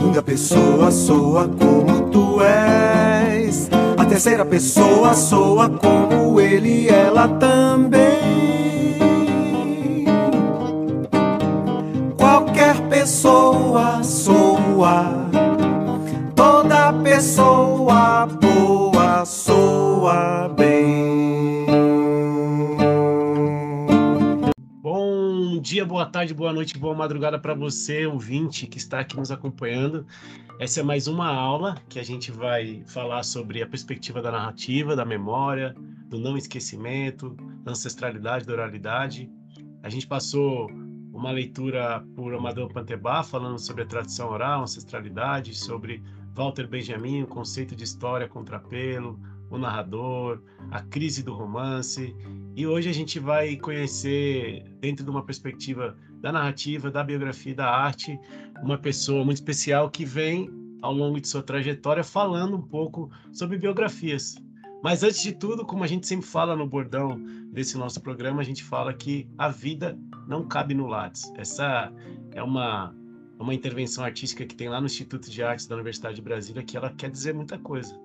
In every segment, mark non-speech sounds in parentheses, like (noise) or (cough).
segunda pessoa soa como tu és. A terceira pessoa soa como ele e ela também. Qualquer pessoa soa. Tarde, boa noite, boa madrugada para você, ouvinte que está aqui nos acompanhando. Essa é mais uma aula que a gente vai falar sobre a perspectiva da narrativa, da memória, do não esquecimento, da ancestralidade, da oralidade. A gente passou uma leitura por Amadeu Pantebá falando sobre a tradição oral, ancestralidade, sobre Walter Benjamin, o conceito de história contrapelo, o narrador, a crise do romance. E hoje a gente vai conhecer, dentro de uma perspectiva da narrativa, da biografia da arte, uma pessoa muito especial que vem, ao longo de sua trajetória, falando um pouco sobre biografias. Mas antes de tudo, como a gente sempre fala no bordão desse nosso programa, a gente fala que a vida não cabe no Lattes. Essa é uma uma intervenção artística que tem lá no Instituto de Artes da Universidade de Brasília que ela quer dizer muita coisa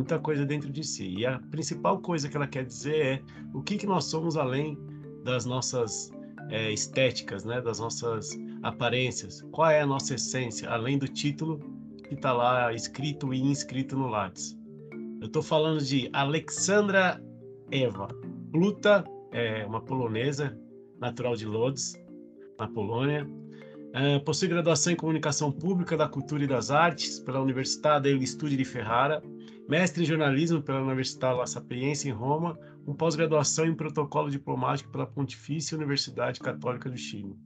muita coisa dentro de si. E a principal coisa que ela quer dizer é o que, que nós somos além das nossas é, estéticas, né? das nossas aparências. Qual é a nossa essência, além do título que está lá escrito e inscrito no Lattes. Eu estou falando de Alexandra Eva Pluta, é uma polonesa, natural de Lodz, na Polônia. É, possui graduação em Comunicação Pública da Cultura e das Artes pela Universidade Estúdio de Ferrara mestre em jornalismo pela Universidade La Sapienza em Roma, com pós-graduação em protocolo diplomático pela Pontifícia Universidade Católica do Chile.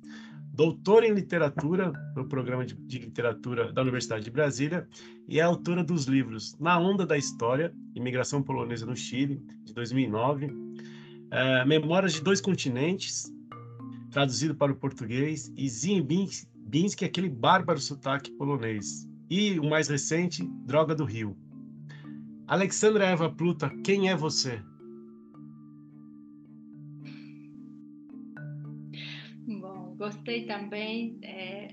Doutora em literatura pelo programa de, de, literatura da Universidade de Brasília e é autora dos livros Na Onda da História, Imigração Polonesa no Chile, de 2009, é, Memórias de Dois Continentes, traduzido para o português, e Zimbinski, aquele bárbaro sotaque polonês. E o mais recente, Droga do Rio, Alexandra Eva Pluta, quem é você? Bom, gostei também, é,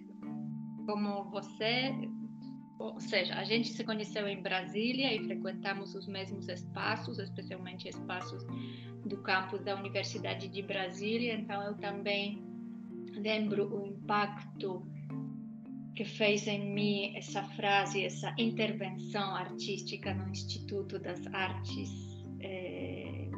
como você, ou seja, a gente se conheceu em Brasília e frequentamos os mesmos espaços, especialmente espaços do campus da Universidade de Brasília, então eu também lembro o impacto que fez em mim essa frase, essa intervenção artística no Instituto das Artes é,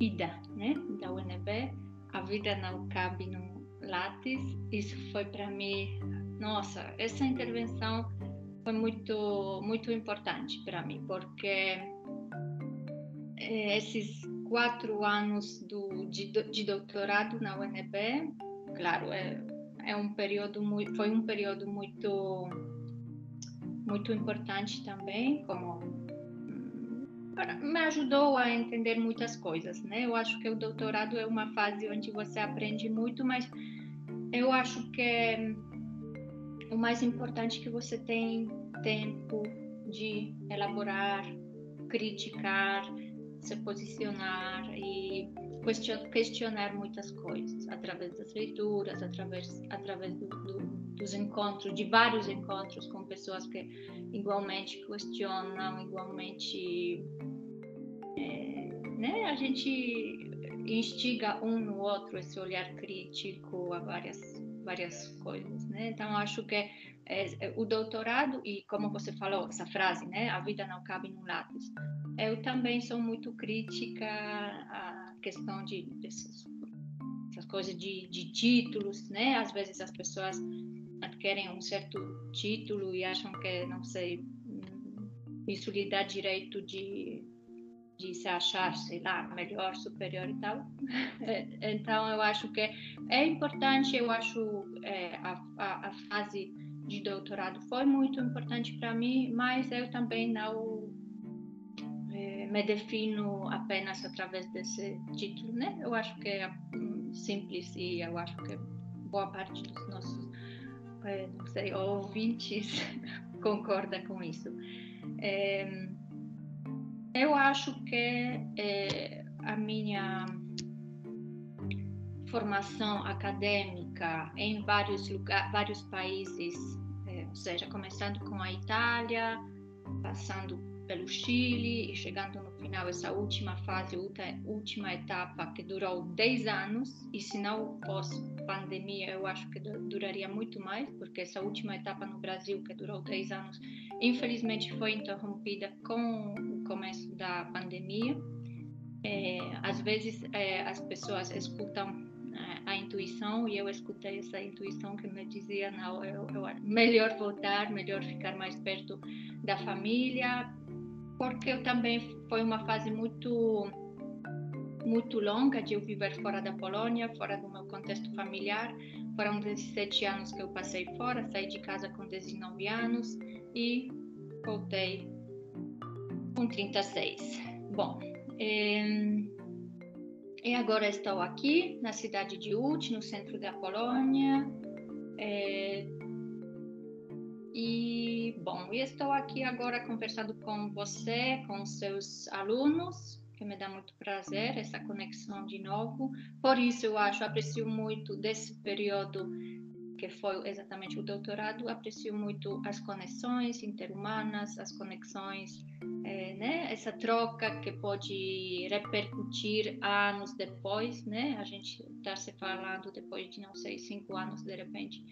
IDA, né, da UNB, a vida não cabe no Lattes. Isso foi para mim, nossa, essa intervenção foi muito muito importante para mim, porque é, esses quatro anos do, de, de doutorado na UNB, claro, é, é um período muito, foi um período muito muito importante também, como me ajudou a entender muitas coisas, né? Eu acho que o doutorado é uma fase onde você aprende muito, mas eu acho que o mais importante é que você tem tempo de elaborar, criticar, se posicionar e questionar muitas coisas através das leituras, através, através do, do, dos encontros, de vários encontros com pessoas que igualmente questionam, igualmente. É, né? A gente instiga um no outro esse olhar crítico a várias várias coisas, né? Então acho que é, é, o doutorado e como você falou essa frase, né? A vida não cabe num lápis. Eu também sou muito crítica a questão de essas coisas de, de títulos, né? Às vezes as pessoas adquirem um certo título e acham que, não sei, isso lhe dá direito de, de se achar, sei lá, melhor, superior e tal. (laughs) então, eu acho que é importante, eu acho é, a, a, a, fase de doutorado foi muito importante para mim, mas eu também não me defino apenas através desse título, né? Eu acho que é simples e eu acho que boa parte dos nossos, é, não sei, ouvintes (laughs) concorda com isso. É, Eu acho que é, a minha formação acadêmica em vários lugares, vários países, é, ou seja, começando com a Itália, passando pelo Chile e chegando no final essa última fase, última etapa que durou 10 anos e se não fosse pandemia eu acho que duraria muito mais porque essa última etapa no Brasil que durou 10 anos infelizmente foi interrompida com o começo da pandemia. É, às vezes é, as pessoas escutam é, a intuição e eu escutei essa intuição que me dizia não eu, eu melhor voltar melhor ficar mais perto da família porque eu também foi uma fase muito muito longa de eu viver fora da Polônia, fora do meu contexto familiar. Foram 17 anos que eu passei fora, saí de casa com 19 anos e voltei com 36. Bom, e, e agora estou aqui na cidade de Łódź, no centro da Polônia. É, e, bom, estou aqui agora conversando com você, com seus alunos, que me dá muito prazer essa conexão de novo. Por isso, eu acho, aprecio muito desse período que foi exatamente o doutorado, aprecio muito as conexões interhumanas, as conexões, é, né? Essa troca que pode repercutir anos depois, né? A gente está se falando depois de, não sei, cinco anos, de repente,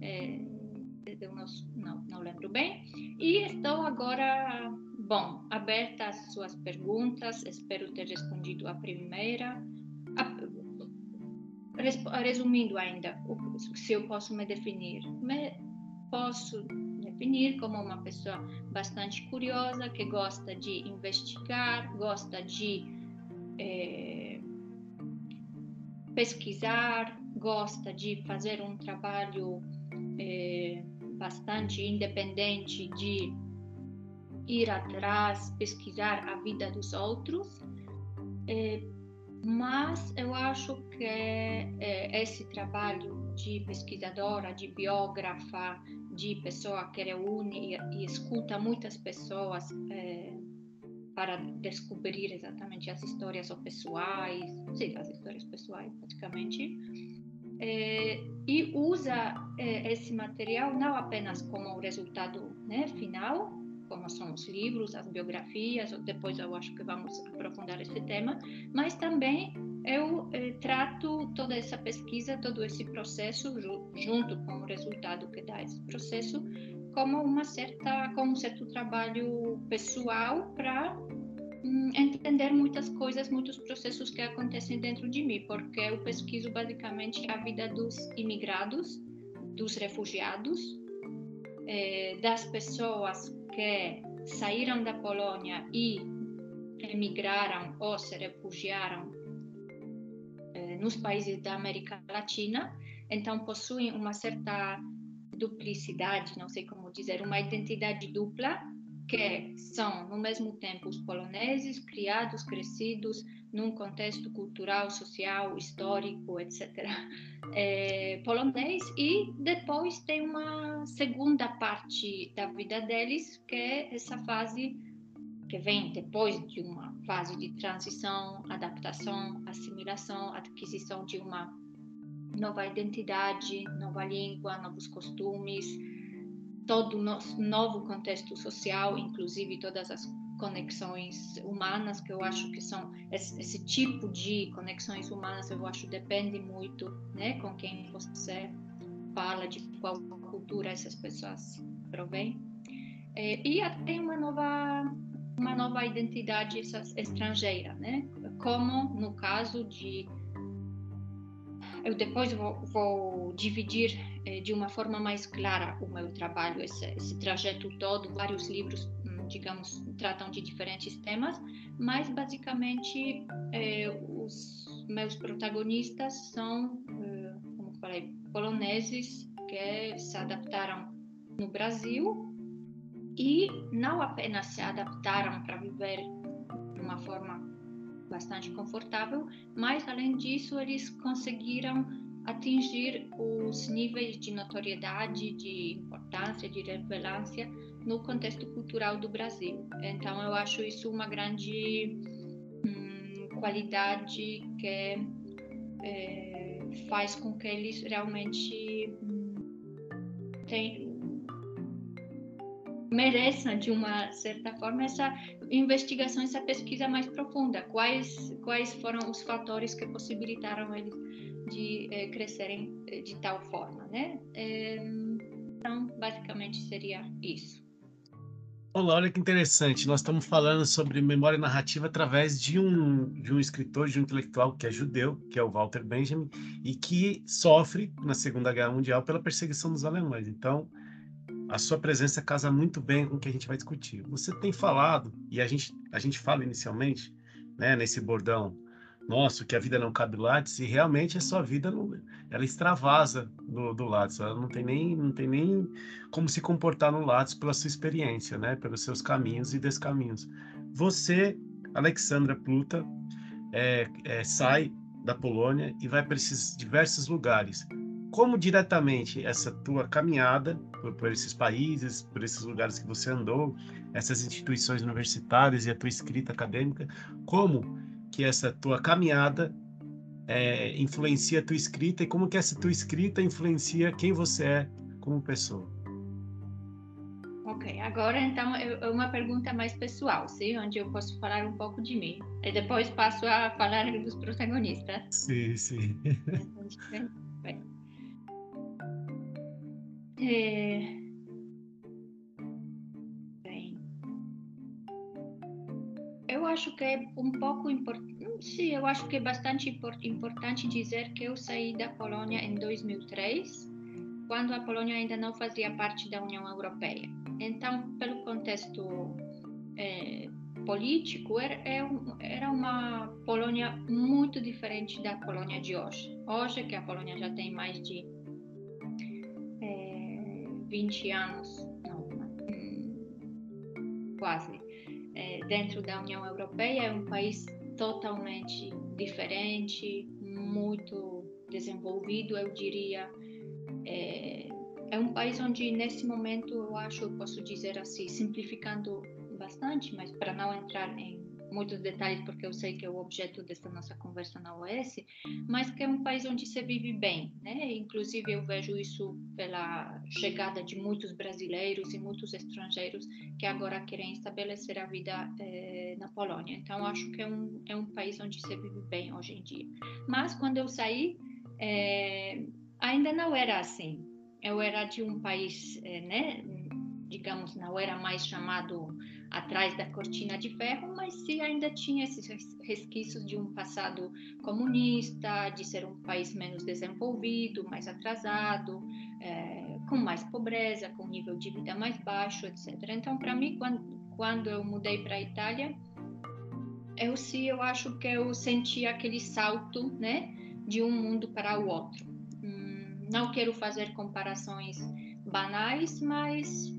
é, eu não, não, não lembro bem. E estou agora, bom, aberta às suas perguntas, espero ter respondido a primeira. A, resumindo ainda, se eu posso me definir, me posso definir como uma pessoa bastante curiosa, que gosta de investigar, gosta de é, pesquisar, gosta de fazer um trabalho é, bastante independente de ir atrás, pesquisar a vida dos outros, é, mas eu acho que é, esse trabalho de pesquisadora, de biógrafa, de pessoa que reúne e, e escuta muitas pessoas é, para descobrir exatamente as histórias pessoais, sim, as histórias pessoais, praticamente, é, e usa é, esse material não apenas como resultado né, final, como são os livros, as biografias, depois eu acho que vamos aprofundar esse tema, mas também eu é, trato toda essa pesquisa, todo esse processo, junto com o resultado que dá esse processo, como uma certa, como um certo trabalho pessoal para entender muitas coisas, muitos processos que acontecem dentro de mim, porque eu pesquiso basicamente a vida dos imigrados, dos refugiados, eh, das pessoas que saíram da Polônia e emigraram ou se refugiaram eh, nos países da América Latina, então possuem uma certa duplicidade, não sei como dizer, uma identidade dupla que são, no mesmo tempo, os poloneses criados, crescidos num contexto cultural, social, histórico, etc., (laughs) é, polonês, e depois tem uma segunda parte da vida deles, que é essa fase que vem depois de uma fase de transição, adaptação, assimilação, aquisição de uma nova identidade, nova língua, novos costumes, todo o nosso novo contexto social, inclusive todas as conexões humanas que eu acho que são esse, esse, tipo de conexões humanas eu acho depende muito né com quem você fala de qual cultura essas pessoas provêm. É, e tem uma nova uma nova identidade estrangeira né? Como no caso de eu depois vou, vou dividir eh, de uma forma mais clara o meu trabalho, esse, esse trajeto todo. Vários livros, hum, digamos, tratam de diferentes temas, mas basicamente eh, os meus protagonistas são, eh, como falei, poloneses que se adaptaram no Brasil e não apenas se adaptaram para viver de uma forma bastante confortável, mas além disso eles conseguiram atingir os níveis de notoriedade, de importância, de relevância no contexto cultural do Brasil. Então, eu acho isso uma grande hum, qualidade que é, faz com que eles realmente hum, tenham, mereçam, de uma certa forma, essa investigação, essa pesquisa mais profunda. Quais, quais foram os fatores que possibilitaram eles de é, crescerem eh, de tal forma, né? É, então, basicamente seria isso. Olá, olha que interessante. Nós estamos falando sobre memória narrativa através de um, de um escritor, de um intelectual que é judeu, que é o Walter Benjamin, e que sofre na Segunda Guerra Mundial pela perseguição dos alemães. Então, a sua presença casa muito bem com o que a gente vai discutir. Você tem falado, e a gente, a gente fala inicialmente, né, nesse bordão nosso, que a vida não cabe Lattes, e realmente a sua vida não, ela extravasa do, do ela não tem, nem, não tem nem como se comportar no Lattes pela sua experiência, né, pelos seus caminhos e descaminhos. Você, Alexandra Pluta, é, é, sai da Polônia e vai para esses diversos lugares. Como diretamente essa tua caminhada por, por esses países, por esses lugares que você andou, essas instituições universitárias e a tua escrita acadêmica, como que essa tua caminhada é, influencia a tua escrita e como que essa tua escrita influencia quem você é como pessoa. Ok, agora então é uma pergunta mais pessoal, sim, onde eu posso falar um pouco de mim e depois passo a falar dos protagonistas. Sim, sim. É, acho que é um pouco importante, sim, eu acho que é bastante importante dizer que eu saí da Polônia em 2003, quando a Polônia ainda não fazia parte da União Europeia. Então, pelo contexto é, político, era, é era uma Polônia muito diferente da Polônia de hoje. Hoje, que a Polônia já tem mais de 20 anos, não, quase, é, dentro da União Europeia é um país totalmente diferente, muito desenvolvido, eu diria. É, é um país onde, nesse momento, eu acho, eu posso dizer assim, simplificando bastante, mas para não entrar em muitos detalhes, porque eu sei que é o objeto desta nossa conversa na OS, mas que é um país onde se vive bem, né? Inclusive eu vejo isso pela chegada de muitos brasileiros e muitos estrangeiros que agora querem estabelecer a vida eh, na Polônia. Então acho que é um é um país onde se vive bem hoje em dia. Mas quando eu saí eh, ainda não era assim. Eu era de um país, eh, né? Digamos, não era mais chamado atrás da cortina de ferro, mas se ainda tinha esses resquícios de um passado comunista, de ser um país menos desenvolvido, mais atrasado, é, com mais pobreza, com nível de vida mais baixo, etc. Então, para mim, quando, quando eu mudei para a Itália, eu sim, eu acho que eu senti aquele salto, né, de um mundo para o outro. Hum, não quero fazer comparações banais, mas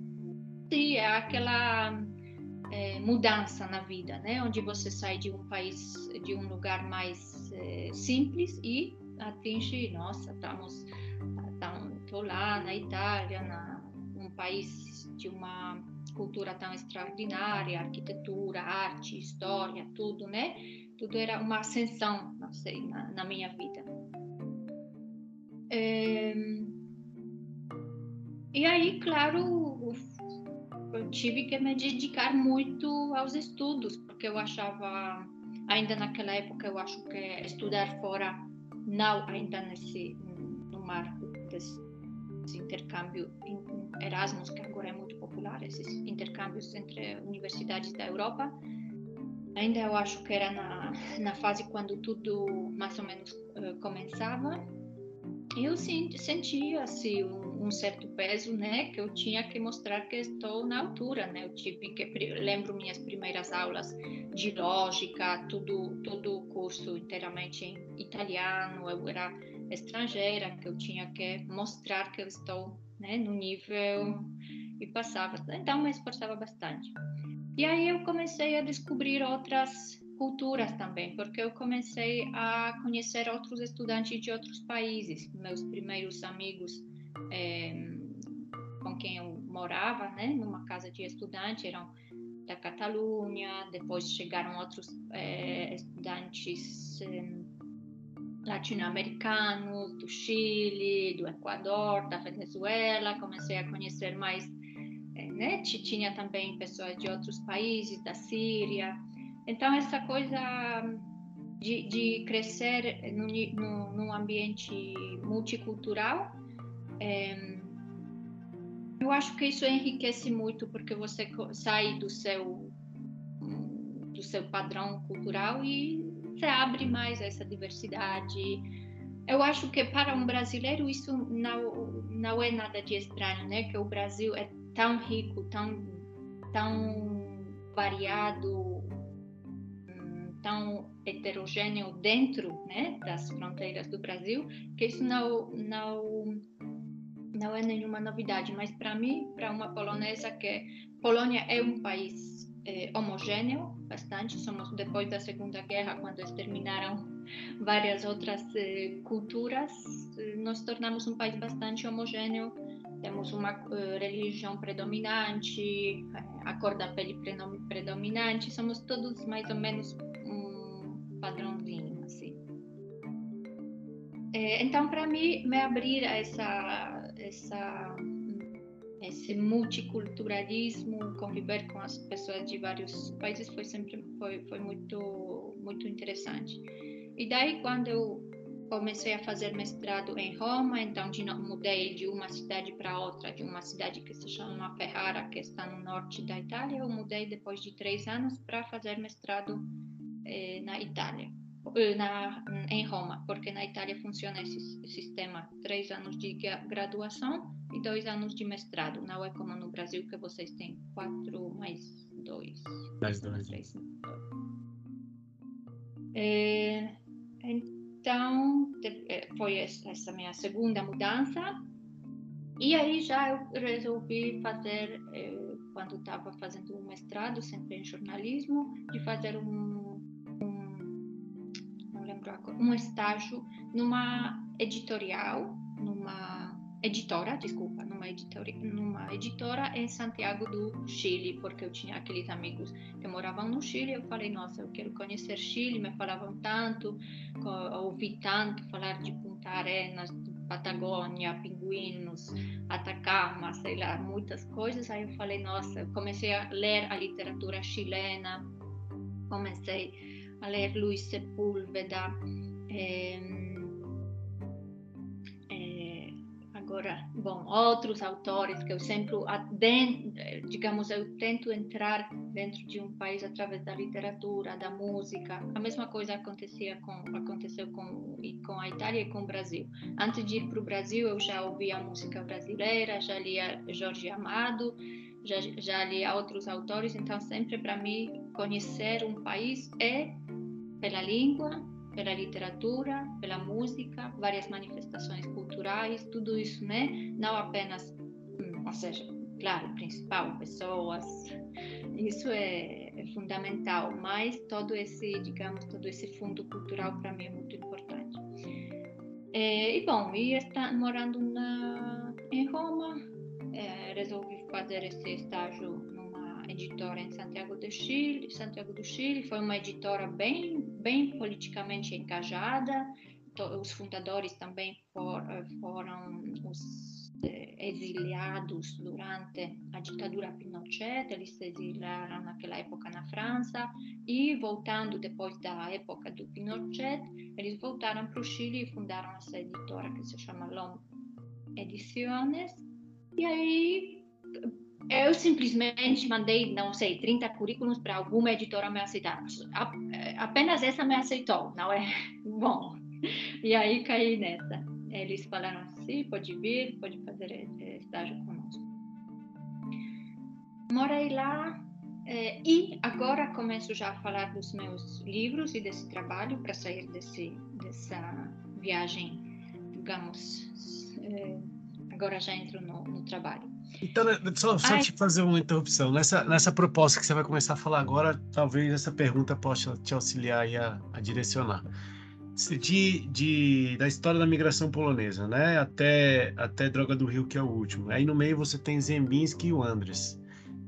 sim, é aquela é, mudança na vida, né? Onde você sai de um país, de um lugar mais é, simples e atinge, nossa, estamos, estou lá na Itália, na, um país de uma cultura tão extraordinária, arquitetura, arte, história, tudo, né? Tudo era uma ascensão, não sei, na, na minha vida. É... E aí, claro, eu tive que me dedicar muito aos estudos, porque eu achava, ainda naquela época, eu acho que estudar fora, não ainda nesse, no marco desse, intercâmbio Erasmus, que agora é muito popular, esses intercâmbios entre universidades da Europa, ainda eu acho que era na, na fase quando tudo mais ou menos uh, começava, eu sentia assim um, certo peso, né, que eu tinha que mostrar que estou na altura, né? Eu tive que lembro minhas primeiras aulas de lógica, tudo todo o curso inteiramente em italiano, eu era estrangeira, que eu tinha que mostrar que eu estou, né, no nível e passava. Então me esforçava bastante. E aí eu comecei a descobrir outras culturas também, porque eu comecei a conhecer outros estudantes de outros países. Meus primeiros amigos é, com quem eu morava, né, numa casa de estudante, eram da Catalunha, depois chegaram outros é, estudantes é, latino-americanos, do Chile, do Equador, da Venezuela, comecei a conhecer mais, né, tinha também pessoas de outros países, da Síria, então essa coisa de, de crescer no, num ambiente multicultural, é, eu acho que isso enriquece muito porque você sai do seu do seu padrão cultural e você abre mais essa diversidade. Eu acho que para um brasileiro isso não não é nada de estranho, né? Que o Brasil é tão rico, tão tão variado, tão heterogêneo dentro né, das fronteiras do Brasil, que isso não, não, não é nenhuma novidade. Mas para mim, para uma polonesa, que Polônia é um país é, homogêneo, bastante. Somos depois da Segunda Guerra, quando exterminaram várias outras é, culturas, nos tornamos um país bastante homogêneo. Temos uma uh, religião predominante, a cor da pele predominante, somos todos mais ou menos padrãozinho, assim. É, então, para mim, me abrir a essa, essa, esse multiculturalismo, conviver com as pessoas de vários países foi sempre foi, foi muito, muito interessante. E daí, quando eu comecei a fazer mestrado em Roma, então de, mudei de uma cidade para outra, de uma cidade que se chama Ferrara, que está no norte da Itália, eu mudei depois de três anos para fazer mestrado eh, na Itália, eh, na, em Roma, porque na Itália funciona esse sistema: três anos de graduação e dois anos de mestrado. Não é como no Brasil que vocês têm quatro mais dois. Mais dois. Três, é, então, foi essa minha segunda mudança. E aí já eu resolvi fazer, quando estava fazendo um mestrado, sempre em jornalismo, de fazer um um estágio numa editorial, numa editora, desculpa, numa editora, numa editora em Santiago do Chile, porque eu tinha aqueles amigos que moravam no Chile. Eu falei, nossa, eu quero conhecer Chile. Me falavam tanto, ouvi tanto falar de Punta Arenas, Patagônia, pinguinos, Atacama, sei lá, muitas coisas. Aí eu falei, nossa, eu comecei a ler a literatura chilena, comecei a ler Luis Sepúlveda, é, é, agora, bom, outros autores que eu sempre, digamos, eu tento entrar dentro de um país através da literatura, da música. A mesma coisa acontecia com, aconteceu com, com a Itália e com o Brasil. Antes de ir para o Brasil, eu já ouvia música brasileira, já lia Jorge Amado, já, já li outros autores, então sempre para mim conhecer um país é pela língua, pela literatura, pela música, várias manifestações culturais, tudo isso, né? Não apenas, hum, ou seja, claro, principal, pessoas, isso é, é fundamental, mas todo esse, digamos, todo esse fundo cultural para mim é muito importante. É, e bom, e está morando na, em Roma, é, resolvi fazer esse estágio editora em Santiago do Chile, Santiago do Chile, foi uma editora bem, bem politicamente engajada. Os fundadores também eh, foram os eh, exiliados durante a ditadura Pinochet, eles se exiliaram naquela época na França e voltando depois da época do Pinochet, eles voltaram para o Chile e fundaram essa editora que se chama Lom Ediciones. E aí eu simplesmente mandei, não sei, 30 currículos para alguma editora me aceitar. Apenas essa me aceitou, não é? (laughs) Bom, e aí caí nessa. Eles falaram, sim, pode vir, pode fazer eh, estágio conosco. Morei lá é, e agora começo já a falar dos meus livros e desse trabalho para sair desse, dessa viagem, digamos, é, agora já entro no, no trabalho. Então, né, só, só te fazer uma interrupção. Nessa, nessa proposta que você vai começar a falar agora, talvez essa pergunta possa te auxiliar a, a direcionar. de, de, da história da migração polonesa, né? Até, até Droga do Rio, que é o último. Aí no meio você tem Zembinski e o Andres.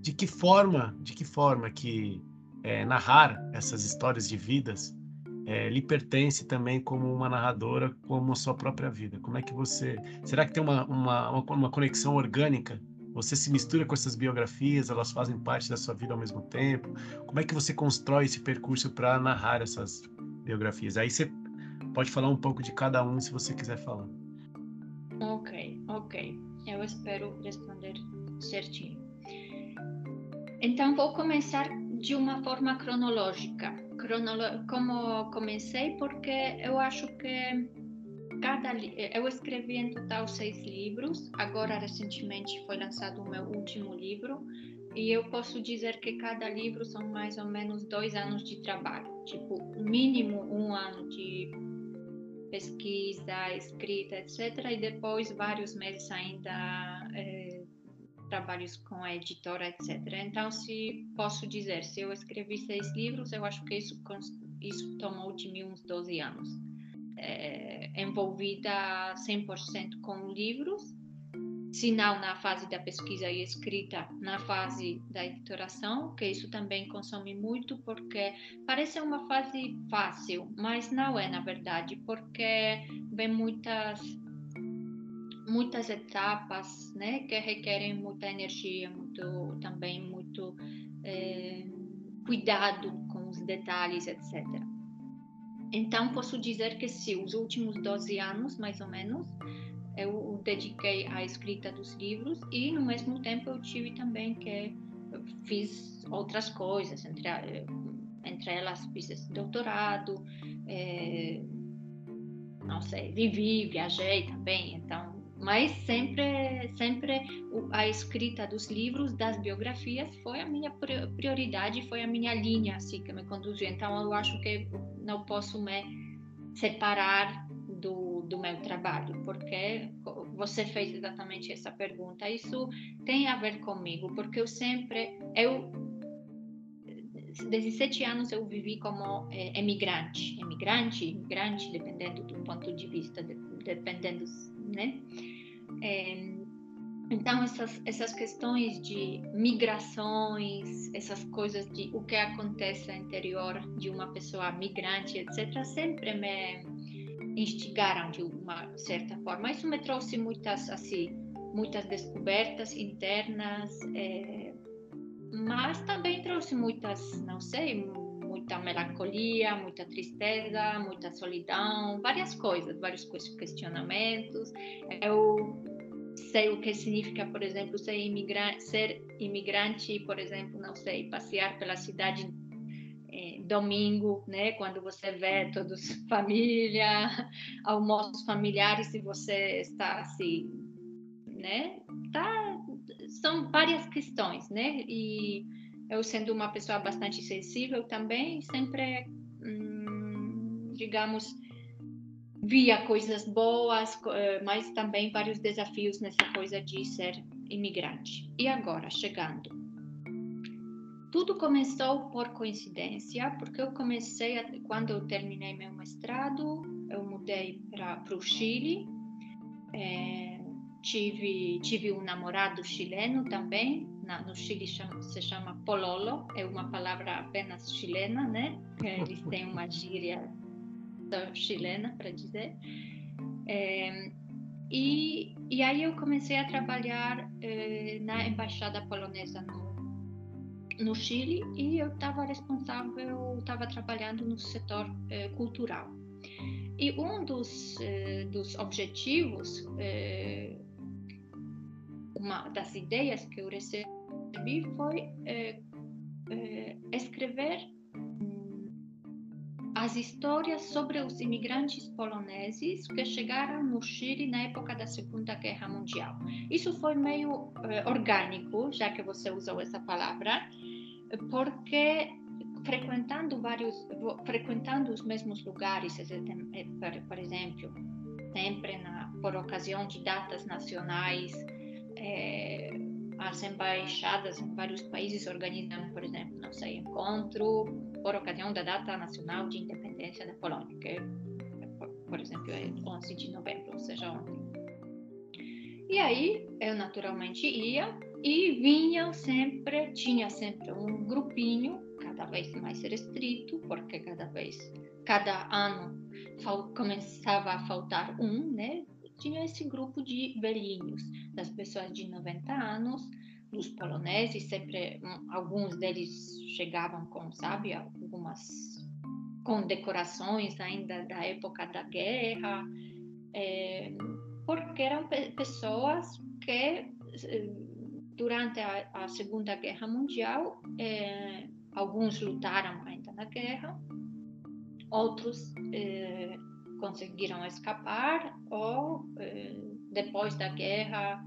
De que forma, de que forma que é, narrar essas histórias de vidas é, lhe pertence também como uma narradora, como a sua própria vida? Como é que você... Será que tem uma, uma, uma conexão orgânica? Você se mistura com essas biografias, elas fazem parte da sua vida ao mesmo tempo? Como é que você constrói esse percurso para narrar essas biografias? Aí você pode falar um pouco de cada um se você quiser falar. Ok, ok. Eu espero responder certinho. Então, vou começar de uma forma cronológica. Cronolo como comecei, porque eu acho que cada eu escrevi em total seis livros. Agora, recentemente, foi lançado o meu último livro. E eu posso dizer que cada livro são mais ou menos dois anos de trabalho. Tipo, mínimo um ano de pesquisa, escrita, etc. E depois vários meses ainda é, trabalhos com a editora, etc. Então, se posso dizer, se eu escrevi seis livros, eu acho que isso, isso tomou de mim uns 12 anos. É, envolvida 100% com livros se não na fase da pesquisa e escrita, na fase da editoração, que isso também consome muito, porque parece uma fase fácil, mas não é na verdade, porque vem muitas muitas etapas, né, que requerem muita energia, muito também muito é, cuidado com os detalhes, etc. Então posso dizer que sim, os últimos 12 anos, mais ou menos, eu dediquei à escrita dos livros e no mesmo tempo eu tive também que fiz outras coisas entre entre elas fiz doutorado é, não sei vivi viajei também então mas sempre sempre a escrita dos livros das biografias foi a minha prioridade foi a minha linha assim que me conduziu então eu acho que não posso me separar do, do meu trabalho, porque você fez exatamente essa pergunta. Isso tem a ver comigo, porque eu sempre, eu, desde sete anos eu vivi como é, emigrante, emigrante, imigrante, dependendo do ponto de vista, de, dependendo, né? É, então, essas, essas questões de migrações, essas coisas de o que acontece no interior de uma pessoa migrante, etc., sempre me instigaram de uma certa forma. Isso me trouxe muitas, assim, muitas descobertas internas, é, mas também trouxe muitas, não sei, muita melancolia, muita tristeza, muita solidão, várias coisas, vários questionamentos. Eu sei o que significa, por exemplo, ser imigrante, ser imigrante, por exemplo, não sei, passear pela cidade é, domingo, né, quando você vê todos (laughs) família, almoços familiares, se você está assim, né, tá, são várias questões, né, e eu sendo uma pessoa bastante sensível também, sempre, hum, digamos, via coisas boas, eh, mas também vários desafios nessa coisa de ser imigrante. E agora, chegando. Tudo começou por coincidência, porque eu comecei, a, quando eu terminei meu mestrado, eu mudei para o Chile, é, tive, tive um namorado chileno também, na, no Chile chama, se chama pololo, é uma palavra apenas chilena, né? Eles têm uma gíria chilena, para dizer. É, e, e aí eu comecei a trabalhar é, na embaixada polonesa no, no Chile e eu estava responsável, estava trabalhando no setor é, cultural. E um dos, é, dos objetivos, uma das ideias que eu recebi foi é, escrever as histórias sobre os imigrantes poloneses que chegaram no Chile na época da Segunda Guerra Mundial. Isso foi meio eh, orgânico, já que você usou essa palavra, porque frequentando vários, frequentando os mesmos lugares, eh, por exemplo, sempre na, por ocasião de datas nacionais, eh, as embaixadas em vários países organizam, por exemplo, não sei, encontro por ocasião da data nacional de independência da Polônia, que por exemplo, é 11 de novembro, ou seja, ontem. E aí eu naturalmente ia e vinha sempre, tinha sempre um grupinho, cada vez mais restrito, porque cada vez, cada ano começava a faltar um, né? Tinha esse grupo de velhinhos, das pessoas de 90 anos, dos poloneses, sempre alguns deles chegavam com, sabe, algumas condecorações ainda da época da guerra, é, porque eram pessoas que eh, durante a, a Segunda Guerra Mundial é, alguns lutaram ainda na guerra, outros é, conseguiram escapar ou depois da guerra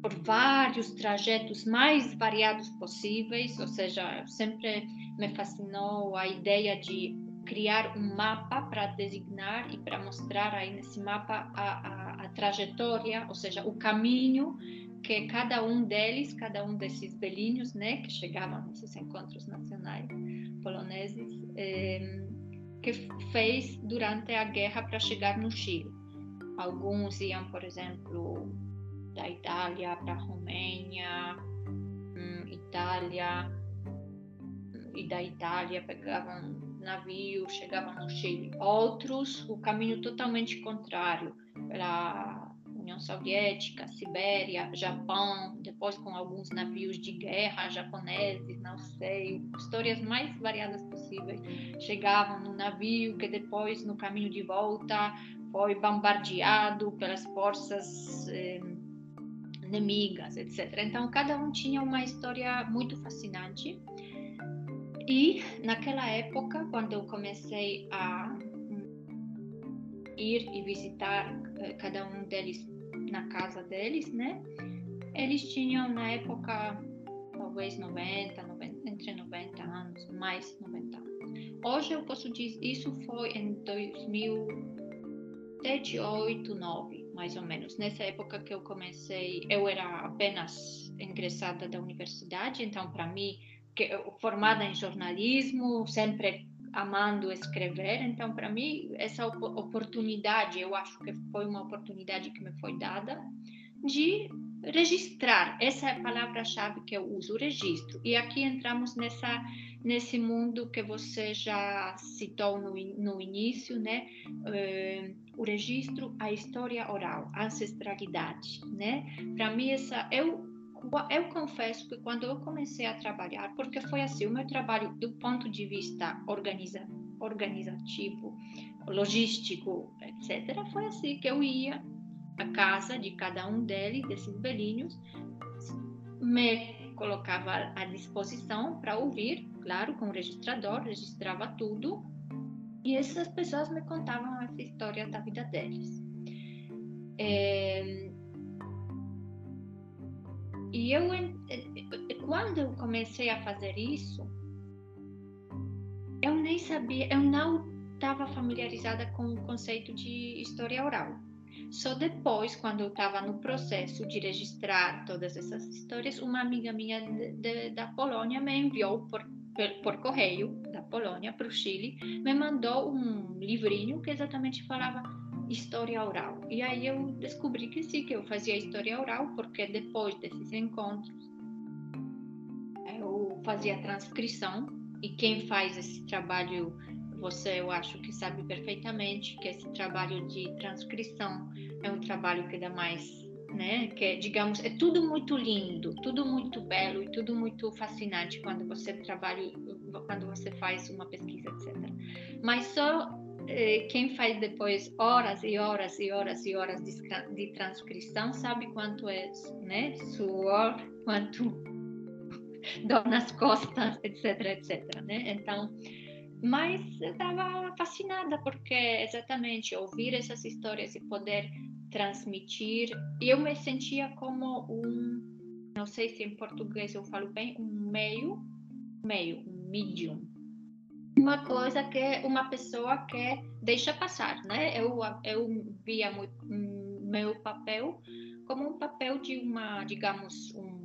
por vários trajetos mais variados possíveis, ou seja, sempre me fascinou a ideia de criar um mapa para designar e para mostrar aí nesse mapa a, a, a, trajetória, ou seja, o caminho que cada um deles, cada um desses belinhos, né, que chegavam nesses encontros nacionais poloneses, eh, que fez durante a guerra para chegar no Chile. Alguns iam, por exemplo, da Itália para a Romênia, hum, Itália, e da Itália pegavam navio, chegavam no Chile. Outros, o caminho totalmente contrário, pela União Soviética, Sibéria, Japão, depois com alguns navios de guerra japoneses, não sei, histórias mais variadas possíveis. Chegavam no navio que depois, no caminho de volta, foi bombardeado pelas forças eh, inimigas, etc. Então, cada um tinha uma história muito fascinante. E naquela época, quando eu comecei a ir e visitar eh, cada um deles na casa deles, né? Eles tinham na época talvez 90, 90 entre 90 anos, mais 90 anos. Hoje eu posso dizer, isso foi em 2007, 8, 9, mais ou menos. Nessa época que eu comecei, eu era apenas ingressada da universidade, então para mim que, formada em jornalismo, sempre amando escrever. Então, para mim, essa oportunidade, eu acho que foi uma oportunidade que me foi dada de registrar. Essa é a palavra-chave que eu uso, registro. E aqui entramos nessa nesse mundo que você já citou no, no início, né? Uh, o registro, a história oral, a ancestralidade, né? Para mim essa eu eu confesso que quando eu comecei a trabalhar, porque foi assim, o meu trabalho do ponto de vista organiza, organizativo, logístico, etc., foi assim que eu ia à casa de cada um deles, desses velhinhos, me colocava à disposição para ouvir, claro, com o registrador, registrava tudo, e essas pessoas me contavam essa história da vida deles. É, e eu, quando eu comecei a fazer isso, eu nem sabia, eu não estava familiarizada com o conceito de história oral. Só depois, quando eu estava no processo de registrar todas essas histórias, uma amiga minha de, de, da Polônia me enviou por, por, por correio da Polônia para o Chile, me mandou um livrinho que exatamente falava história oral. E aí eu descobri que sim, que eu fazia história oral, porque depois desses encontros eu fazia transcrição, e quem faz esse trabalho, você eu acho que sabe perfeitamente que esse trabalho de transcrição é um trabalho que dá mais né? Que digamos é tudo muito lindo, tudo muito belo e tudo muito fascinante quando você trabalha, quando você faz uma pesquisa, etc. Mas só eh, quem faz depois horas e horas e horas e horas de, transcrição sabe quanto é né, suor, quanto (laughs) dor nas costas, etc, etc, né? Então, mas estava fascinada porque exatamente ouvir essas histórias e poder transmitir, eu me sentia como um, não sei se em português eu falo bem, um meio, meio, um medium, uma coisa que uma pessoa que deixa passar, né? Eu eu via muito, meu papel como um papel de uma, digamos, um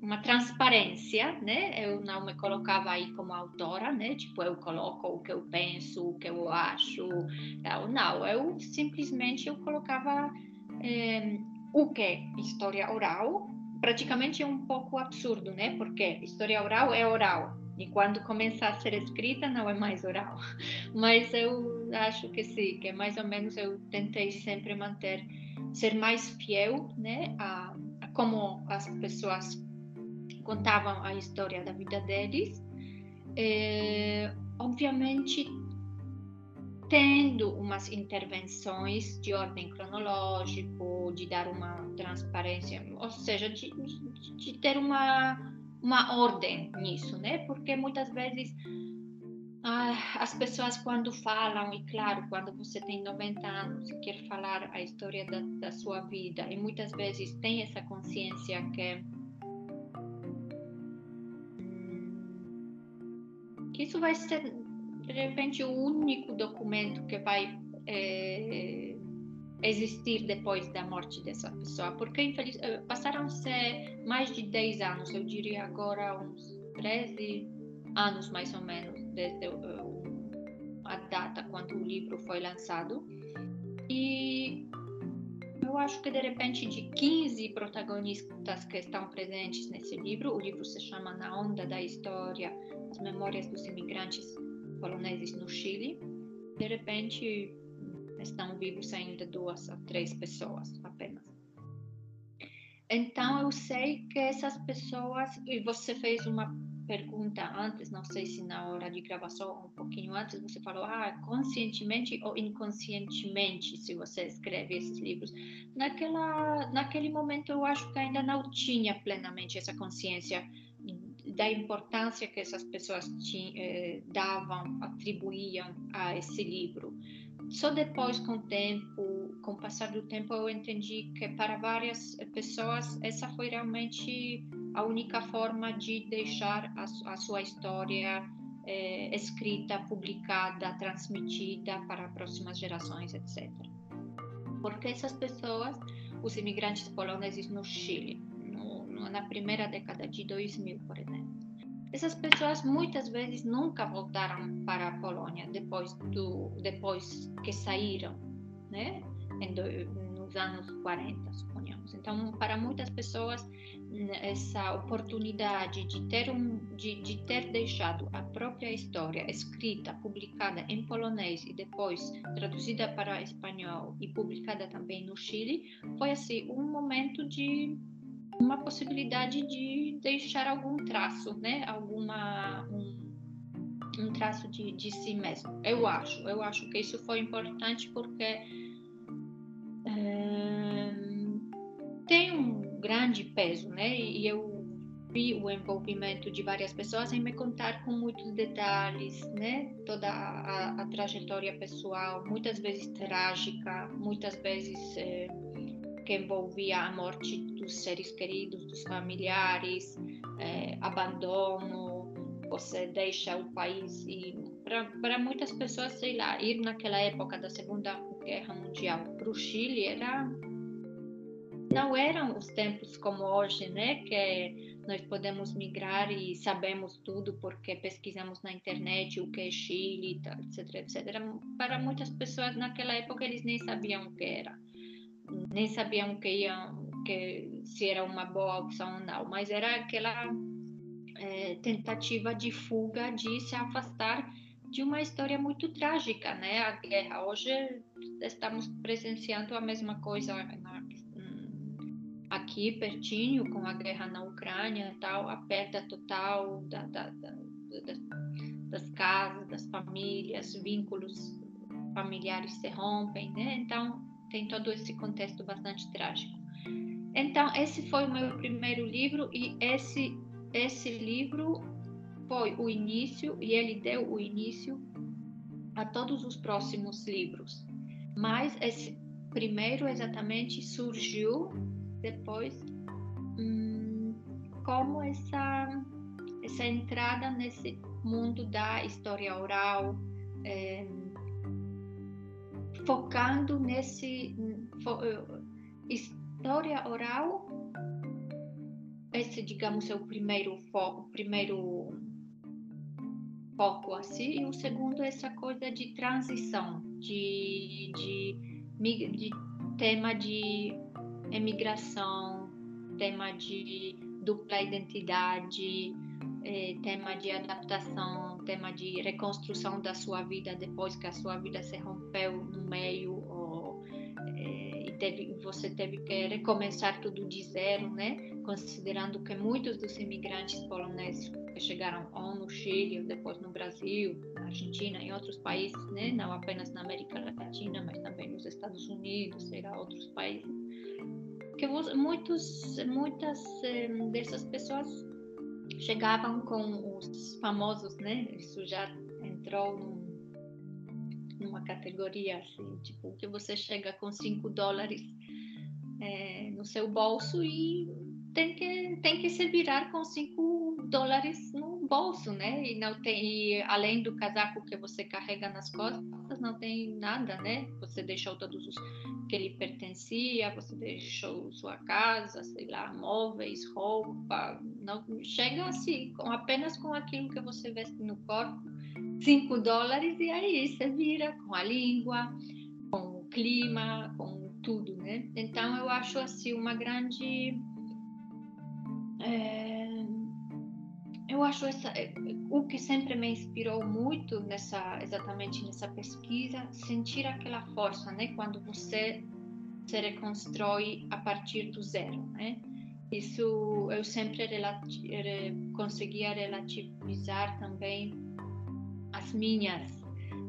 uma transparência, né? Eu não me colocava aí como autora, né? Tipo, eu coloco o que eu penso, o que eu acho, não, não eu simplesmente eu colocava é, o que história oral, praticamente é um pouco absurdo, né? Porque história oral é oral, e quando começa a ser escrita não é mais oral. (laughs) Mas eu acho que sim, que mais ou menos eu tentei sempre manter, ser mais fiel, né, a, a como as pessoas contavam a história da vida deles. É, obviamente tendo umas intervenções de ordem cronológico, de dar uma transparência, ou seja, de, de ter uma uma ordem nisso, né? Porque muitas vezes ah, as pessoas quando falam, e claro, quando você tem 90 anos e quer falar a história da, da sua vida, e muitas vezes tem essa consciência que isso vai ser de repente o único documento que vai é, existir depois da morte dessa pessoa, porque eh, passaram-se mais de 10 anos, eu diria agora uns 13 anos mais ou menos, desde uh, a data quando o livro foi lançado. E eu acho que de repente de 15 protagonistas que estão presentes nesse livro, o livro se chama Na Onda da História, as memórias dos imigrantes poloneses no Chile. De repente, estão vivos ainda duas a três pessoas apenas. Então eu sei que essas pessoas, e você fez uma pergunta antes, não sei se na hora de gravação um pouquinho antes, você falou, ah, conscientemente ou inconscientemente, se você escreve esses livros. Naquela, naquele momento eu acho que ainda não tinha plenamente essa consciência da importância que essas pessoas tinham, eh, davam, atribuíam a esse livro só depois, com o tempo, com o passar do tempo, eu entendi que para várias pessoas essa foi realmente a única forma de deixar a, a sua história é, escrita, publicada, transmitida para próximas gerações, etc. Porque essas pessoas, os imigrantes poloneses no Chile, no, na primeira década de 2000, por exemplo, essas pessoas muitas vezes nunca voltaram para a Polônia depois do depois que saíram, né? nos anos 40, suponhamos. Então, para muitas pessoas essa oportunidade de ter um de, de ter deixado a própria história escrita, publicada em polonês e depois traduzida para espanhol e publicada também no Chile, foi assim um momento de uma possibilidade de deixar algum traço, né? Alguma um, um traço de, de si mesmo. Eu acho, eu acho que isso foi importante porque é, tem um grande peso, né? E eu vi o envolvimento de várias pessoas em me contar com muitos detalhes, né? Toda a, a trajetória pessoal, muitas vezes trágica, muitas vezes é, que envolvia a morte dos seres queridos, dos familiares, é, abandono, você deixa o país e para muitas pessoas, sei lá, ir naquela época da Segunda Guerra Mundial para o Chile era não eram os tempos como hoje, né, que nós podemos migrar e sabemos tudo porque pesquisamos na internet o que é Chile, etc, etc. Para muitas pessoas naquela época eles nem sabiam o que era nem sabiam que iam, que se era uma boa opção ou não, mas era aquela é, tentativa de fuga, de se afastar de uma história muito trágica, né? A guerra. Hoje estamos presenciando a mesma coisa na, aqui pertinho com a guerra na Ucrânia, tal, a perda total da, da, da, das casas, das famílias, vínculos familiares se rompem, né? Então tem todo esse contexto bastante trágico. Então, esse foi o meu primeiro livro e esse esse livro foi o início e ele deu o início a todos os próximos livros. Mas esse primeiro exatamente surgiu depois hum, como essa essa entrada nesse mundo da história oral, é, focando nesse fo, eh, história oral? Esse, digamos, é o primeiro foco, primeiro foco assim, e o segundo é essa coisa de transição, de, de, de tema de emigração, tema de dupla identidade, é, tema de adaptação, tema de reconstrução da sua vida depois que a sua vida se rompeu no meio ou, é, e teve, você teve que recomeçar tudo de zero, né? Considerando que muitos dos imigrantes poloneses que chegaram ou no Chile, ou depois no Brasil, na Argentina, em outros países, né? Não apenas na América Latina, mas também nos Estados Unidos, e outros países que muitos, muitas eh, dessas pessoas chegavam com os famosos, né? Isso já entrou num, numa categoria assim, tipo, que você chega com 5 dólares é, no seu bolso e tem que, tem que se virar com 5 dólares no bolso, né? E não tem, e além do casaco que você carrega nas costas, não tem nada, né? Você deixou todos os que lhe pertencia, você deixou sua casa, sei lá, móveis, roupa, não chega assim, com, apenas com aquilo que você veste no corpo, 5 dólares e aí você vira com a língua, com o clima, com tudo, né? Então eu acho assim uma grande é, eu acho essa, é, o que sempre me inspirou muito nessa exatamente nessa pesquisa sentir aquela força né? Quando você se reconstrói a partir do zero né? Isso eu sempre relati conseguia relativizar também as minhas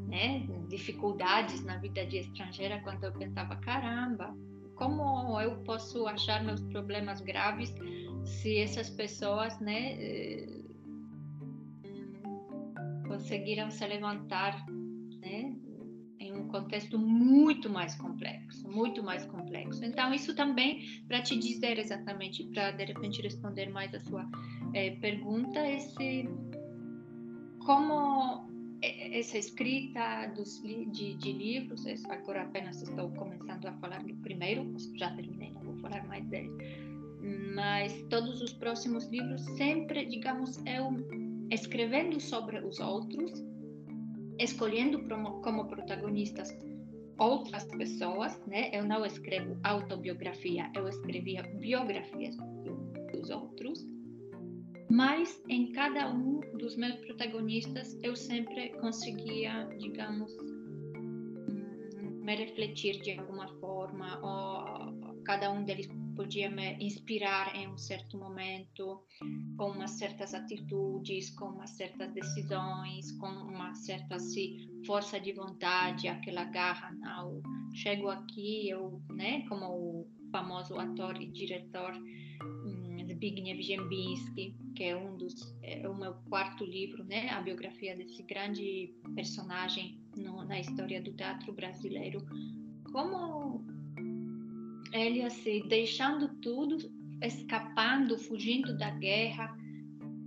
né, dificuldades na vida de estrangeira quando eu pensava caramba como eu posso achar meus problemas graves se essas pessoas, né, eh, conseguiram se levantar, né, em um contexto muito mais complexo, muito mais complexo. Então isso também para te dizer exatamente, para de repente responder mais a sua é, pergunta, esse como essa escrita dos, de, de livros, agora apenas estou começando a falar do primeiro, já terminei, não vou falar mais dele mas todos os próximos livros sempre, digamos, eu escrevendo sobre os outros, escolhendo como protagonistas outras pessoas, né? Eu não escrevo autobiografia, eu escrevia biografias dos outros, mas em cada um dos meus protagonistas eu sempre conseguia, digamos, hum, me refletir de alguma forma, ou cada um deles podia me inspirar em um certo momento, com umas certas atitudes, com umas certas decisões, com uma certa assim, força de vontade, aquela garra, não, chego aqui, eu, né, como o famoso ator e diretor Zbigniew Ziembinski, que é um dos, é o meu quarto livro, né, a biografia desse grande personagem no, na história do teatro brasileiro, como ele assim, deixando tudo, escapando, fugindo da guerra,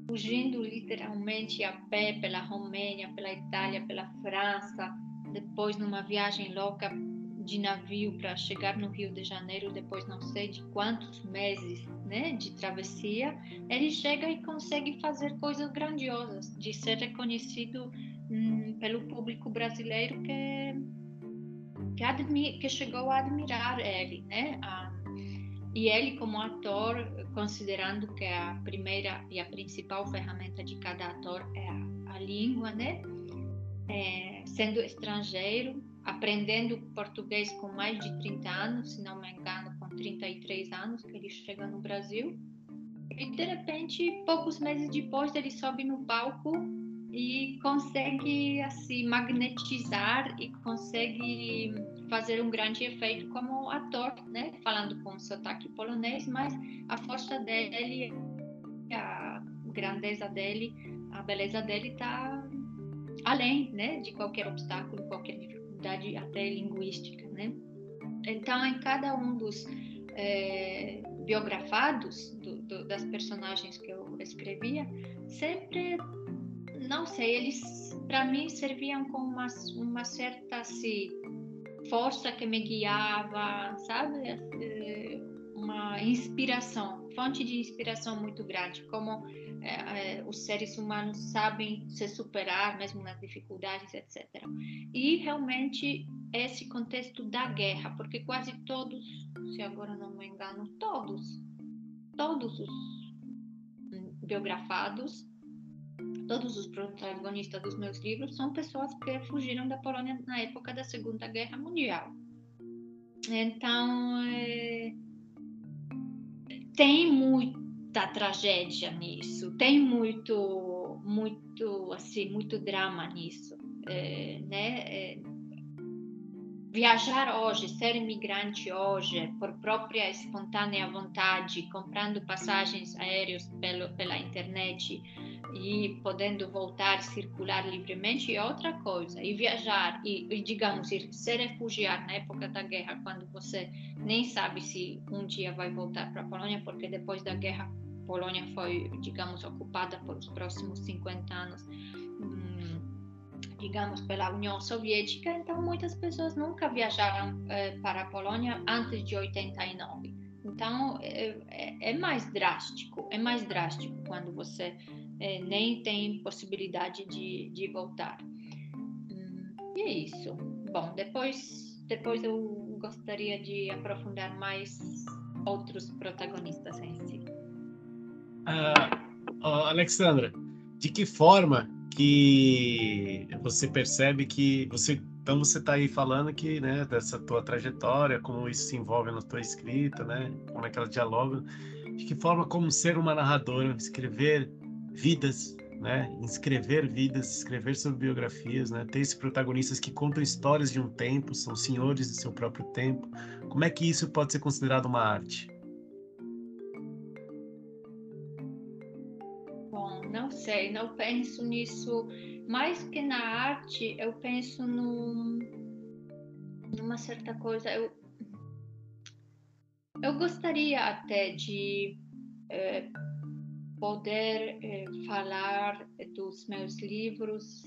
fugindo literalmente a pé pela Romênia, pela Itália, pela França, depois numa viagem louca de navio para chegar no Rio de Janeiro, depois não sei de quantos meses né, de travessia, ele chega e consegue fazer coisas grandiosas, de ser reconhecido hum, pelo público brasileiro que que, que chegou a admirar ele, né? Ah, e ele como ator, considerando que a primeira e a principal ferramenta de cada ator é a, a língua, né? É, sendo estrangeiro, aprendendo português com mais de 30 anos, se não me engano, com 33 anos que ele chega no Brasil. E de repente, poucos meses depois, ele sobe no palco e consegue assim magnetizar e consegue fazer um grande efeito como ator, né? Falando com sotaque polonês, mas a força dele, a grandeza dele, a beleza dele está além, né? De qualquer obstáculo, qualquer dificuldade até linguística, né? Então, em cada um dos é, biografados do, do, das personagens que eu escrevia, sempre não sei, eles para mim serviam como uma, uma certa assim, força que me guiava, sabe? Eh, uma inspiração, fonte de inspiração muito grande, como é, os seres humanos sabem se superar mesmo nas dificuldades, etc. E realmente esse contexto da guerra, porque quase todos, se agora não me engano, todos, todos os biografados, todos os protagonistas dos meus livros são pessoas que fugiram da Polônia na época da Segunda Guerra Mundial. Então, é, tem muita tragédia nisso, tem muito, muito, assim, muito drama nisso, é, né? É, viajar hoje, ser imigrante hoje, por própria espontânea vontade, comprando passagens aéreas pelo, pela internet e podendo voltar, circular livremente é outra coisa. E viajar e, e digamos, ir, ser refugiado na época da guerra, quando você nem sabe se um dia vai voltar para a Polônia, porque depois da guerra a Polônia foi, digamos, ocupada por os próximos 50 anos digamos, pela União Soviética, então muitas pessoas nunca viajaram eh, para a Polônia antes de 89. Então é, é, é, mais drástico, é mais drástico quando você eh, nem tem possibilidade de, de voltar. Hum, e é isso. Bom, depois, depois eu gostaria de aprofundar mais outros protagonistas em si. Uh, Alexandra, de que forma que você percebe que você então você está aí falando que né dessa tua trajetória como isso se envolve na tua escrita né como é que ela dialoga de que forma como ser uma narradora escrever vidas né escrever vidas escrever sobre biografias né ter esses protagonistas que contam histórias de um tempo são senhores do seu próprio tempo como é que isso pode ser considerado uma arte sei, não penso nisso. Mais que na arte, eu penso num, numa certa coisa. Eu, eu gostaria até de é, poder é, falar dos meus livros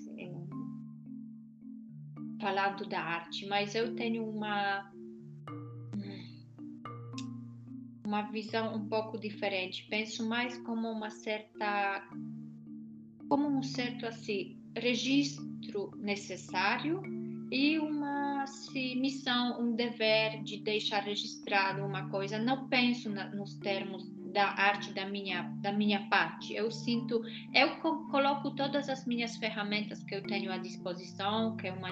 falando da arte, mas eu tenho uma uma visão um pouco diferente. Penso mais como uma certa como um certo assim registro necessário e uma assim, missão, um dever de deixar registrado uma coisa. Não penso na, nos termos da arte da minha da minha parte. Eu sinto, eu co coloco todas as minhas ferramentas que eu tenho à disposição, que é uma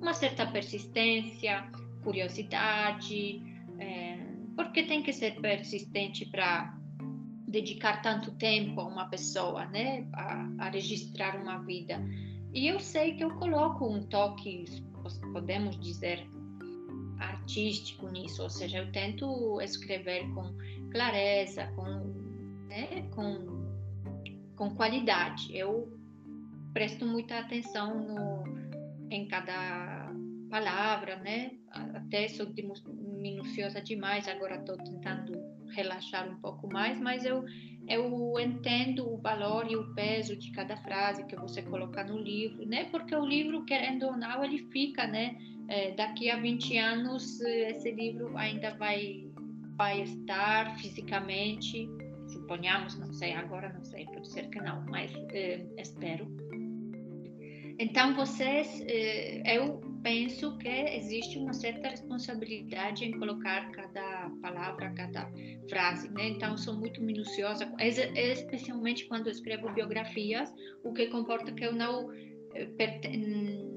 uma certa persistência, curiosidade, é, porque tem que ser persistente para dedicar tanto tempo a uma pessoa, né, a, a, registrar uma vida. E eu sei que eu coloco um toque, podemos dizer, artístico nisso, ou seja, eu tento escrever com clareza, com, né, com, com qualidade. Eu presto muita atenção no, em cada palavra, né? Até sou minuciosa demais, agora estou tentando relaxar um pouco mais, mas eu, eu entendo o valor e o peso de cada frase que você coloca no livro, né? Porque o livro, querendo ou não, ele fica, né? É, daqui a 20 anos, esse livro ainda vai, vai estar fisicamente, suponhamos, não sei, agora não sei, pode ser que não, mas é, espero. Então, vocês, é, eu penso que existe uma certa responsabilidade em colocar cada palavra, cada frase, né? Então, sou muito minuciosa, especialmente quando escrevo biografias, o que comporta que eu não, eh,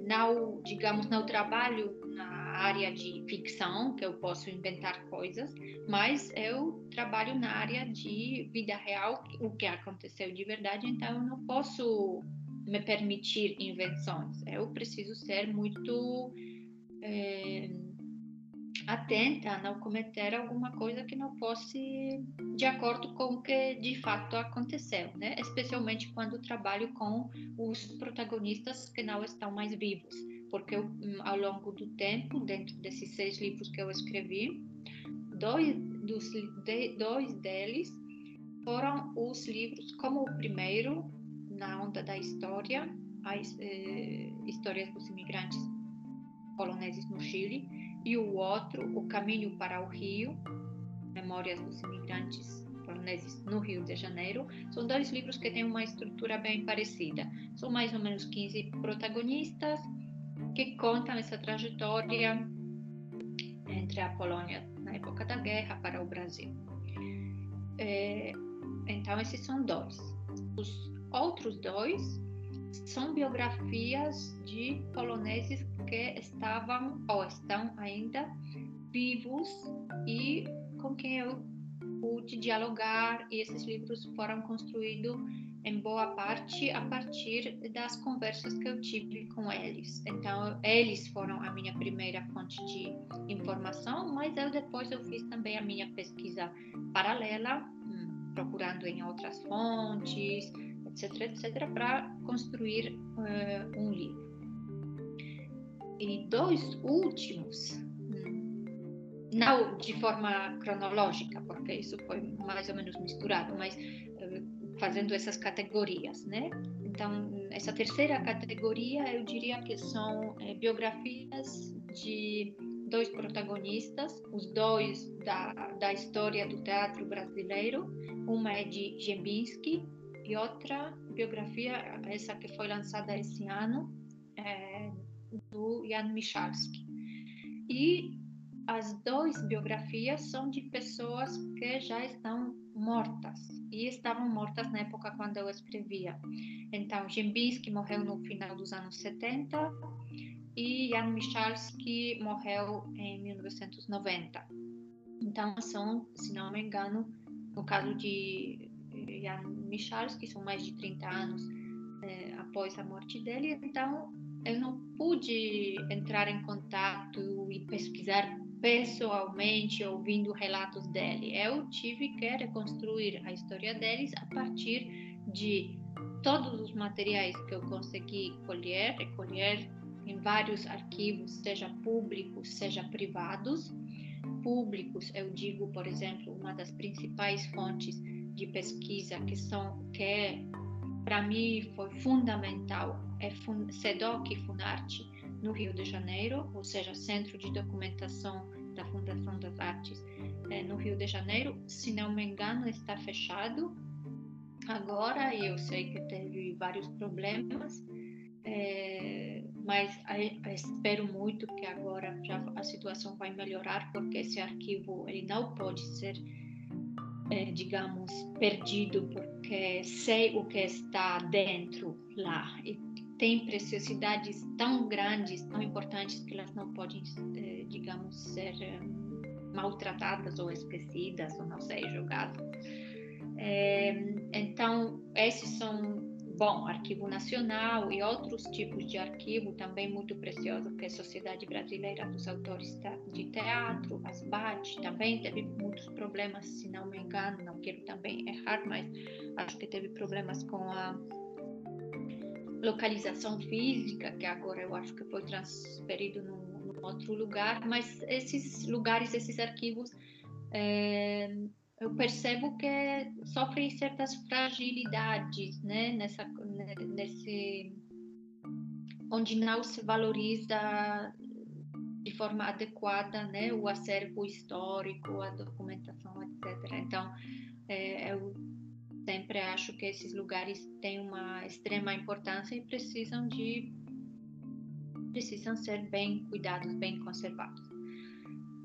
não, digamos, não trabalho na área de ficção, que eu posso inventar coisas, mas eu trabalho na área de vida real, o que aconteceu de verdade, então eu não posso me permitir invenções. Eu preciso ser muito é, atenta a não cometer alguma coisa que não fosse de acordo com o que de fato aconteceu, né? Especialmente quando trabalho com os protagonistas que não estão mais vivos, porque eu, ao longo do tempo, dentro desses seis livros que eu escrevi, dois dos de, dois deles foram os livros, como o primeiro na onda da história, as eh, histórias dos imigrantes poloneses no Chile, e o outro, O Caminho para o Rio, Memórias dos Imigrantes Poloneses no Rio de Janeiro. São dois livros que têm uma estrutura bem parecida. São mais ou menos 15 protagonistas que contam essa trajetória entre a Polônia na época da guerra para o Brasil. É, então, esses são dois. Os outros dois são biografias de poloneses que estavam ou estão ainda vivos e com quem eu pude dialogar e esses livros foram construídos em boa parte a partir das conversas que eu tive com eles. Então, eles foram a minha primeira fonte de informação, mas eu depois eu fiz também a minha pesquisa paralela, hum, procurando em outras fontes, etc, etc, para construir uh, um livro. E dois últimos, hum, não de forma cronológica, porque isso foi mais ou menos misturado, mas fazendo essas categorias, né? Então, essa terceira categoria, eu diria que são é, biografias de dois protagonistas, os dois da, da história do teatro brasileiro. Uma é de Gembinski e outra biografia, essa que foi lançada esse ano, é, do Jan Michalski. E as duas biografias são de pessoas que já estão mortas e estavam mortas na época quando eu escrevia. Então, Gembinski morreu no final dos anos 70 e Jan Michalski morreu em 1990. Então, são, se não me engano, no caso de Jan Michalski, são mais de 30 anos eh, após a morte dele. Então, eu não pude entrar em contato e pesquisar pessoalmente ouvindo relatos dele. Eu tive que reconstruir a história deles a partir de todos os materiais que eu consegui colher, recolher em vários arquivos, seja públicos, seja privados. Públicos, eu digo, por exemplo, uma das principais fontes de pesquisa que são que para mim foi fundamental é SEDOC e Funarte no Rio de Janeiro, ou seja, Centro de Documentação da Fundação das Artes é, no Rio de Janeiro. Se não me engano, está fechado agora e eu sei que teve vários problemas, é, mas espero muito que agora já a situação vai melhorar, porque esse arquivo ele não pode ser, é, digamos, perdido, porque sei o que está dentro lá e tem preciosidades tão grandes, tão importantes que elas não podem, eh, digamos, ser eh, maltratadas ou esquecidas, ou não sei, jogadas. É, então, esses são, bom, Arquivo Nacional e outros tipos de arquivo também muito preciosos, que a Sociedade Brasileira dos Autores de Teatro, a SBAT, também teve muitos problemas, se não me engano, não quero também errar, mas acho que teve problemas com a localização física, que agora eu acho que foi transferido num, num outro lugar, mas esses lugares, esses arquivos, é, eu percebo que sofrem certas fragilidades, né, nessa, nesse, onde não se valoriza de forma adequada, né, o acervo histórico, a documentação, etc. Então, é, eu sempre acho que esses lugares têm uma extrema importância e precisam de precisam ser bem cuidados, bem conservados.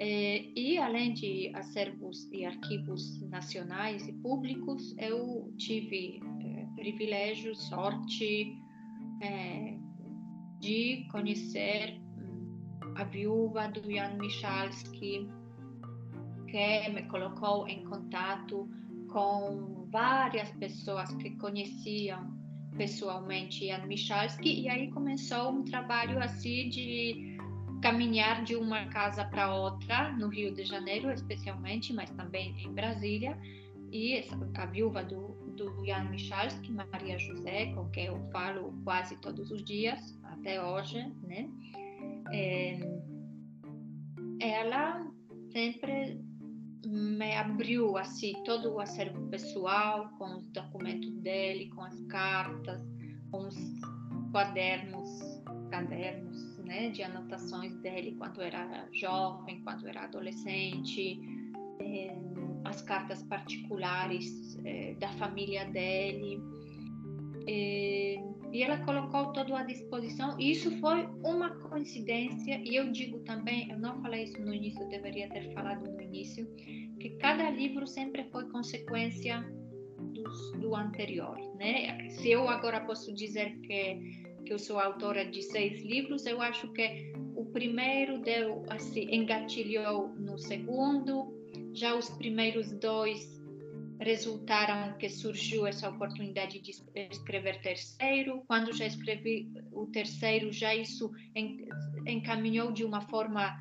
É, e além de acervos e arquivos nacionais e públicos, eu tive é, privilégio, sorte é, de conhecer hum, a viúva do Jan Michalski, que me colocou em contato com várias pessoas que conheciam pessoalmente Jan Michalski e aí começou um trabalho assim de caminhar de uma casa para outra no Rio de Janeiro especialmente mas também em Brasília e a viúva do, do Jan Michalski, Maria José, com quem eu falo quase todos os dias até hoje, né? É, ela sempre me abriu assim todo o acervo pessoal com os documentos dele, com as cartas, com os quadernos, cadernos, né, de anotações dele quando era jovem, quando era adolescente. É, as cartas particulares eh, da família dele. E, e ela colocou tudo à disposição. E isso foi uma coincidência. E eu digo também, eu não falei isso no início, eu deveria ter falado no início, que cada livro sempre foi consequência do, do anterior, né? Se eu agora posso dizer que que eu sou autora de seis livros, eu acho que o primeiro deu assim engatilhou no segundo, já os primeiros dois resultaram que surgiu essa oportunidade de escrever terceiro. Quando já escrevi o terceiro, já isso encaminhou de uma forma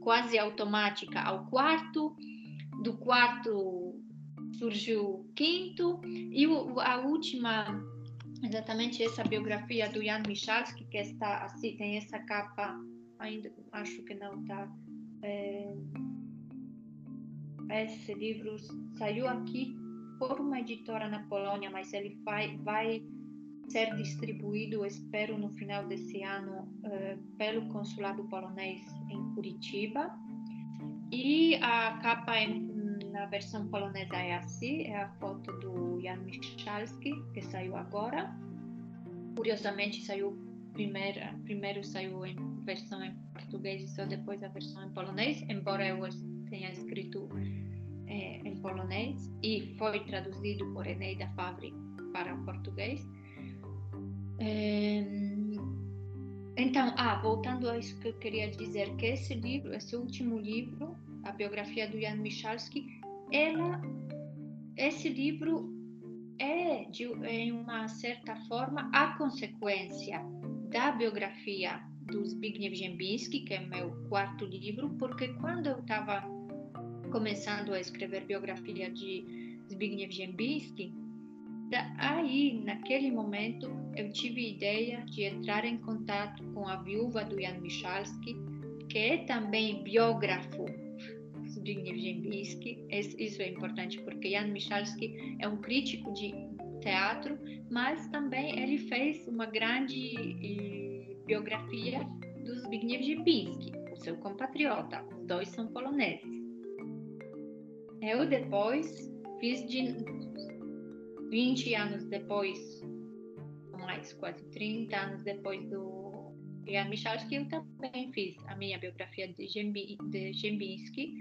quase automática ao quarto. Do quarto surgiu o quinto e a última exatamente essa biografia do Jan Michalski que está assim tem essa capa ainda acho que não está é, esse livro saiu aqui por uma editora na Polônia, mas ele vai, vai ser distribuído, espero, no final desse ano, uh, pelo consulado polonês em Curitiba. E a capa na versão polonesa é assim, é a foto do Jan Michalski, que saiu agora. Curiosamente, saiu primeiro, primeiro saiu em versão em português e só depois a versão em polonês, embora eu tenha escrito é, em polonês e foi traduzido por Eneida Favre para o português. É, então, ah, voltando a isso que eu queria dizer, que esse livro, esse último livro, a biografia do Jan Michalski, ela, esse livro é, de, em uma certa forma, a consequência da biografia do Zbigniew Ziembinski, que é meu quarto livro, porque quando eu estava começando a escrever biografia de Zbigniew Ziembinski, aí, naquele momento, eu tive a ideia de entrar em contato com a viúva do Jan Michalski, que é também biógrafo Zbigniew Ziembinski. Isso é importante porque Jan Michalski é um crítico de teatro, mas também ele fez uma grande eh, biografia do Zbigniew Ziembinski, o seu compatriota. Os dois são poloneses. Eu depois fiz de 20 anos depois, mais quase 30 anos depois do Jan Michalski, eu também fiz a minha biografia de, Gembinski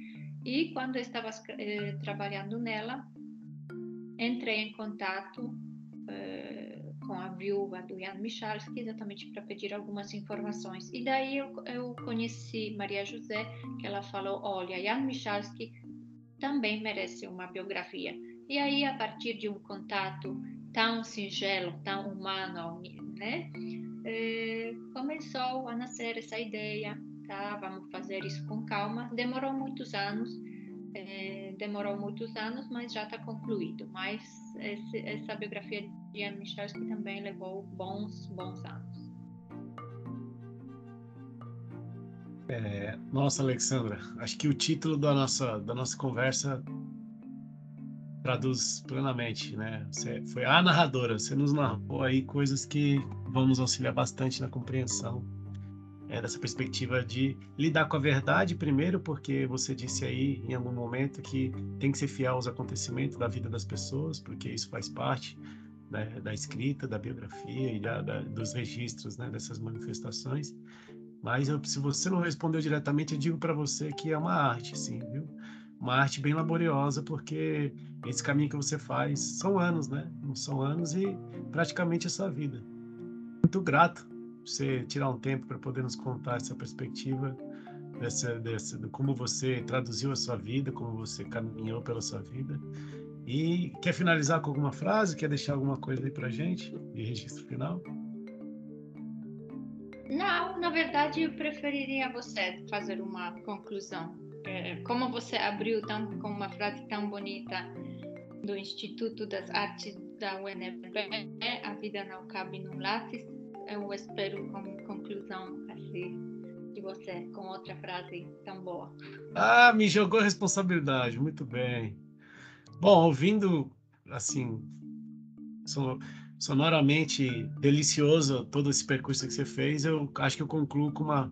e quando eu estava eh, trabalhando nela, entrei em contato eh, com a viúva do Jan Michalski exatamente para pedir algumas informações. E daí eu, eu conheci Maria José, que ela falou, olha, Jan Michalski também merece uma biografia. E aí, a partir de um contato tão singelo, tão humano, né, é, começou a nascer essa ideia, tá? Vamos fazer isso com calma. Demorou muitos anos, é, demorou muitos anos, mas já está concluído. Mas esse, essa biografia de Anne Michalski também levou bons, bons anos. É, nossa, Alexandra, acho que o título da nossa, da nossa conversa traduz plenamente, né? Você foi a narradora, você nos narrou aí coisas que vão nos auxiliar bastante na compreensão é, dessa perspectiva de lidar com a verdade primeiro, porque você disse aí em algum momento que tem que ser fiel aos acontecimentos da vida das pessoas, porque isso faz parte né, da escrita, da biografia e da, da, dos registros né, dessas manifestações. Mas eu, se você não respondeu diretamente, eu digo para você que é uma arte, sim, viu? Uma arte bem laboriosa, porque esse caminho que você faz são anos, né? São anos e praticamente a sua vida. Muito grato por você tirar um tempo para poder nos contar essa perspectiva dessa, dessa, de como você traduziu a sua vida, como você caminhou pela sua vida. E quer finalizar com alguma frase? Quer deixar alguma coisa aí para gente de registro final? Não, na verdade eu preferiria você fazer uma conclusão. É, como você abriu tão, com uma frase tão bonita do Instituto das Artes da UNB, a vida não cabe num lápis, eu espero como conclusão assim de você com outra frase tão boa. Ah, me jogou responsabilidade, muito bem. Bom, ouvindo assim, sou sonoramente delicioso todo esse percurso que você fez, eu acho que eu concluo com uma,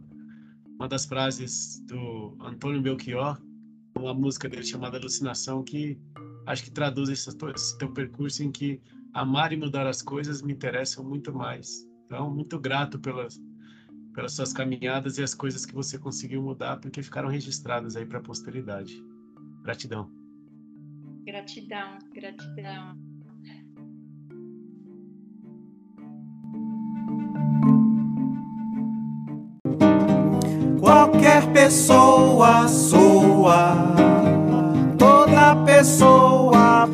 uma das frases do Antônio Belchior, uma música dele chamada Alucinação que acho que traduz esse, esse teu percurso em que amar e mudar as coisas me interessam muito mais. Então, muito grato pelas, pelas suas caminhadas e as coisas que você conseguiu mudar, porque ficaram registradas aí para a posteridade. Gratidão. Gratidão, gratidão. qualquer pessoa sua, toda pessoa